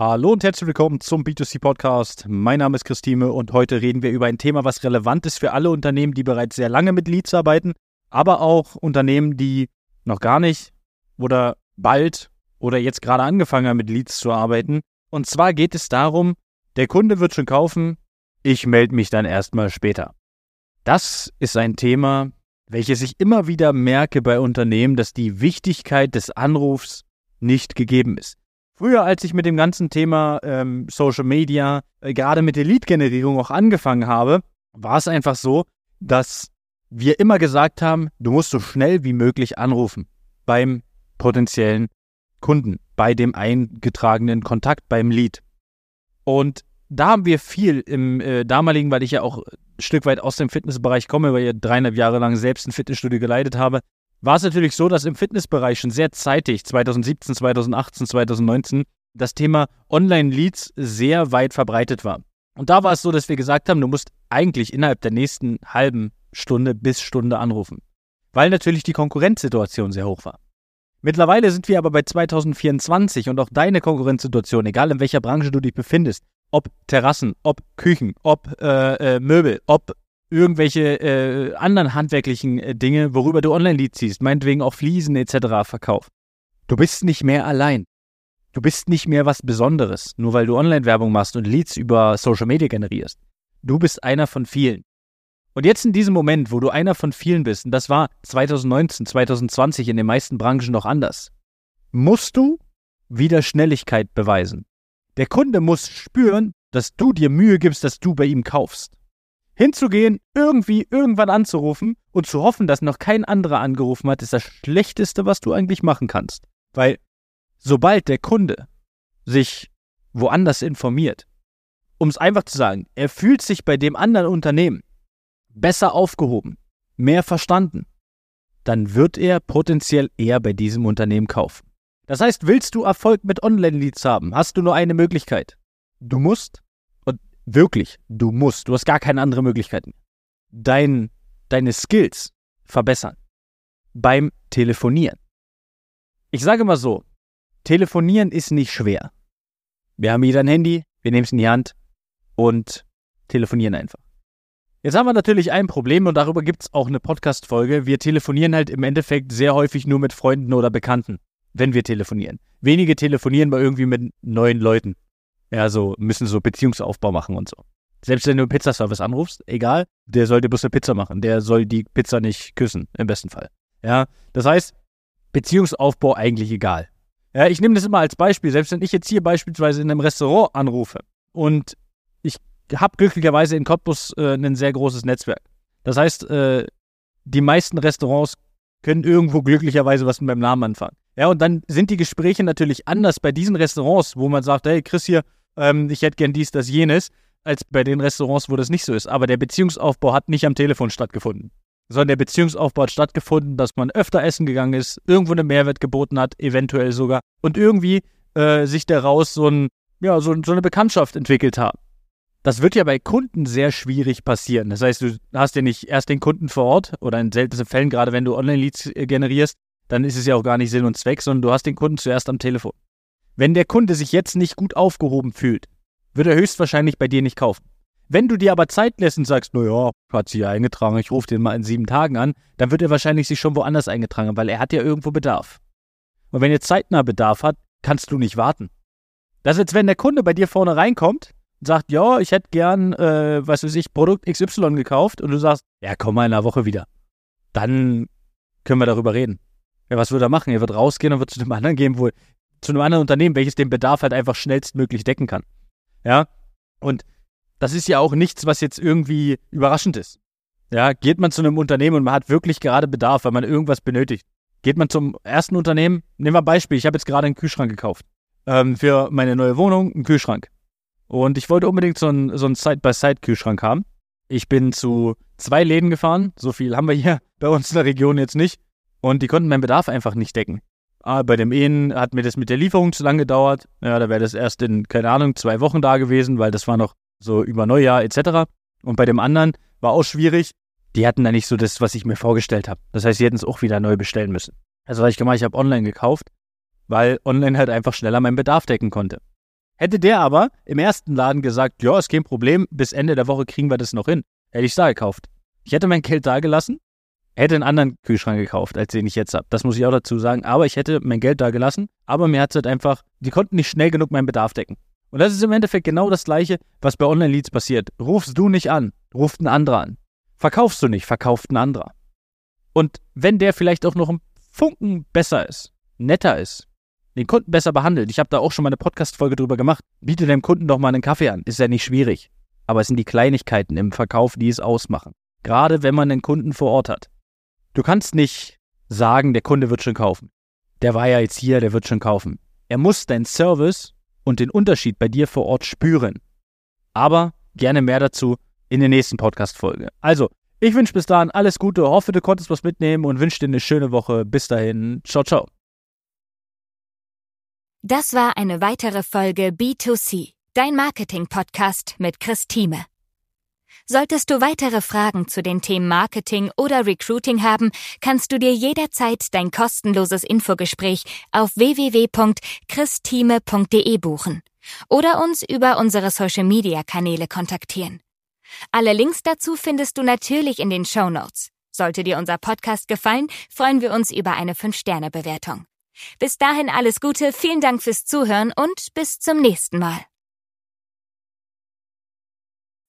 Hallo und herzlich willkommen zum B2C Podcast. Mein Name ist Christine und heute reden wir über ein Thema, was relevant ist für alle Unternehmen, die bereits sehr lange mit Leads arbeiten, aber auch Unternehmen, die noch gar nicht oder bald oder jetzt gerade angefangen haben, mit Leads zu arbeiten. Und zwar geht es darum, der Kunde wird schon kaufen, ich melde mich dann erstmal später. Das ist ein Thema, welches ich immer wieder merke bei Unternehmen, dass die Wichtigkeit des Anrufs nicht gegeben ist. Früher, als ich mit dem ganzen Thema ähm, Social Media, äh, gerade mit der Lead-Generierung auch angefangen habe, war es einfach so, dass wir immer gesagt haben, du musst so schnell wie möglich anrufen beim potenziellen Kunden, bei dem eingetragenen Kontakt, beim Lead. Und da haben wir viel im äh, damaligen, weil ich ja auch ein Stück weit aus dem Fitnessbereich komme, weil ich ja dreieinhalb Jahre lang selbst ein Fitnessstudio geleitet habe, war es natürlich so, dass im Fitnessbereich schon sehr zeitig, 2017, 2018, 2019, das Thema Online-Leads sehr weit verbreitet war. Und da war es so, dass wir gesagt haben, du musst eigentlich innerhalb der nächsten halben Stunde bis Stunde anrufen, weil natürlich die Konkurrenzsituation sehr hoch war. Mittlerweile sind wir aber bei 2024 und auch deine Konkurrenzsituation, egal in welcher Branche du dich befindest, ob Terrassen, ob Küchen, ob äh, äh, Möbel, ob irgendwelche äh, anderen handwerklichen äh, Dinge, worüber du Online-Leads siehst, meinetwegen auch Fliesen etc. Verkauf. Du bist nicht mehr allein. Du bist nicht mehr was Besonderes, nur weil du Online-Werbung machst und Leads über Social Media generierst. Du bist einer von vielen. Und jetzt in diesem Moment, wo du einer von vielen bist, und das war 2019, 2020 in den meisten Branchen noch anders, musst du wieder Schnelligkeit beweisen. Der Kunde muss spüren, dass du dir Mühe gibst, dass du bei ihm kaufst hinzugehen, irgendwie irgendwann anzurufen und zu hoffen, dass noch kein anderer angerufen hat, ist das Schlechteste, was du eigentlich machen kannst. Weil sobald der Kunde sich woanders informiert, um es einfach zu sagen, er fühlt sich bei dem anderen Unternehmen besser aufgehoben, mehr verstanden, dann wird er potenziell eher bei diesem Unternehmen kaufen. Das heißt, willst du Erfolg mit Online-Leads haben, hast du nur eine Möglichkeit. Du musst Wirklich, du musst, du hast gar keine andere Möglichkeiten. Dein, deine Skills verbessern beim Telefonieren. Ich sage mal so, Telefonieren ist nicht schwer. Wir haben jeder ein Handy, wir nehmen es in die Hand und telefonieren einfach. Jetzt haben wir natürlich ein Problem und darüber gibt es auch eine Podcast-Folge. Wir telefonieren halt im Endeffekt sehr häufig nur mit Freunden oder Bekannten, wenn wir telefonieren. Wenige telefonieren bei irgendwie mit neuen Leuten. Ja, so müssen so Beziehungsaufbau machen und so. Selbst wenn du einen Pizzaservice anrufst, egal, der soll dir bloß eine Pizza machen. Der soll die Pizza nicht küssen, im besten Fall. Ja, das heißt, Beziehungsaufbau eigentlich egal. Ja, ich nehme das immer als Beispiel. Selbst wenn ich jetzt hier beispielsweise in einem Restaurant anrufe und ich habe glücklicherweise in Cottbus äh, ein sehr großes Netzwerk. Das heißt, äh, die meisten Restaurants können irgendwo glücklicherweise was mit meinem Namen anfangen. Ja, und dann sind die Gespräche natürlich anders bei diesen Restaurants, wo man sagt, hey, Chris hier, ähm, ich hätte gern dies, das, jenes, als bei den Restaurants, wo das nicht so ist. Aber der Beziehungsaufbau hat nicht am Telefon stattgefunden, sondern der Beziehungsaufbau hat stattgefunden, dass man öfter essen gegangen ist, irgendwo einen Mehrwert geboten hat, eventuell sogar, und irgendwie äh, sich daraus so, ein, ja, so, so eine Bekanntschaft entwickelt hat. Das wird ja bei Kunden sehr schwierig passieren. Das heißt, du hast ja nicht erst den Kunden vor Ort oder in seltenen Fällen, gerade wenn du Online-Leads äh, generierst, dann ist es ja auch gar nicht Sinn und Zweck, sondern du hast den Kunden zuerst am Telefon. Wenn der Kunde sich jetzt nicht gut aufgehoben fühlt, wird er höchstwahrscheinlich bei dir nicht kaufen. Wenn du dir aber Zeit lässt und sagst, naja, hat sich ja eingetragen, ich rufe den mal in sieben Tagen an, dann wird er wahrscheinlich sich schon woanders eingetragen, weil er hat ja irgendwo Bedarf. Und wenn er zeitnah Bedarf hat, kannst du nicht warten. Das ist jetzt, wenn der Kunde bei dir vorne reinkommt und sagt, ja, ich hätte gern, äh, was weiß ich, Produkt XY gekauft und du sagst, ja, komm mal in einer Woche wieder. Dann können wir darüber reden. Ja, was wird er machen? Er wird rausgehen und wird zu einem anderen gehen, wo zu einem anderen Unternehmen, welches den Bedarf halt einfach schnellstmöglich decken kann. Ja, und das ist ja auch nichts, was jetzt irgendwie überraschend ist. Ja, geht man zu einem Unternehmen und man hat wirklich gerade Bedarf, weil man irgendwas benötigt. Geht man zum ersten Unternehmen, nehmen wir ein Beispiel, ich habe jetzt gerade einen Kühlschrank gekauft. Ähm, für meine neue Wohnung, einen Kühlschrank. Und ich wollte unbedingt so einen, so einen Side-by-Side-Kühlschrank haben. Ich bin zu zwei Läden gefahren, so viel haben wir hier bei uns in der Region jetzt nicht. Und die konnten meinen Bedarf einfach nicht decken. Ah, bei dem einen hat mir das mit der Lieferung zu lange gedauert. Ja, da wäre das erst in, keine Ahnung, zwei Wochen da gewesen, weil das war noch so über Neujahr etc. Und bei dem anderen war auch schwierig. Die hatten da nicht so das, was ich mir vorgestellt habe. Das heißt, sie hätten es auch wieder neu bestellen müssen. Also was ich gemacht, ich habe online gekauft, weil online halt einfach schneller meinen Bedarf decken konnte. Hätte der aber im ersten Laden gesagt, ja, ist kein Problem, bis Ende der Woche kriegen wir das noch hin, hätte ich da gekauft. Ich hätte mein Geld da gelassen, hätte einen anderen Kühlschrank gekauft, als den ich jetzt habe. Das muss ich auch dazu sagen. Aber ich hätte mein Geld da gelassen. Aber mir hat es halt einfach, die konnten nicht schnell genug meinen Bedarf decken. Und das ist im Endeffekt genau das Gleiche, was bei Online-Leads passiert. Rufst du nicht an, ruft ein anderer an. Verkaufst du nicht, verkauft ein anderer. Und wenn der vielleicht auch noch ein Funken besser ist, netter ist, den Kunden besser behandelt, ich habe da auch schon mal eine Podcast-Folge drüber gemacht, biete dem Kunden doch mal einen Kaffee an. Ist ja nicht schwierig. Aber es sind die Kleinigkeiten im Verkauf, die es ausmachen. Gerade wenn man einen Kunden vor Ort hat. Du kannst nicht sagen, der Kunde wird schon kaufen. Der war ja jetzt hier, der wird schon kaufen. Er muss deinen Service und den Unterschied bei dir vor Ort spüren. Aber gerne mehr dazu in der nächsten Podcast-Folge. Also, ich wünsche bis dahin alles Gute, hoffe, du konntest was mitnehmen und wünsche dir eine schöne Woche. Bis dahin, ciao, ciao. Das war eine weitere Folge B2C, dein Marketing-Podcast mit Chris Thieme. Solltest du weitere Fragen zu den Themen Marketing oder Recruiting haben, kannst du dir jederzeit dein kostenloses Infogespräch auf www.christime.de buchen oder uns über unsere Social-Media-Kanäle kontaktieren. Alle Links dazu findest du natürlich in den Show Notes. Sollte dir unser Podcast gefallen, freuen wir uns über eine 5-Sterne-Bewertung. Bis dahin alles Gute, vielen Dank fürs Zuhören und bis zum nächsten Mal.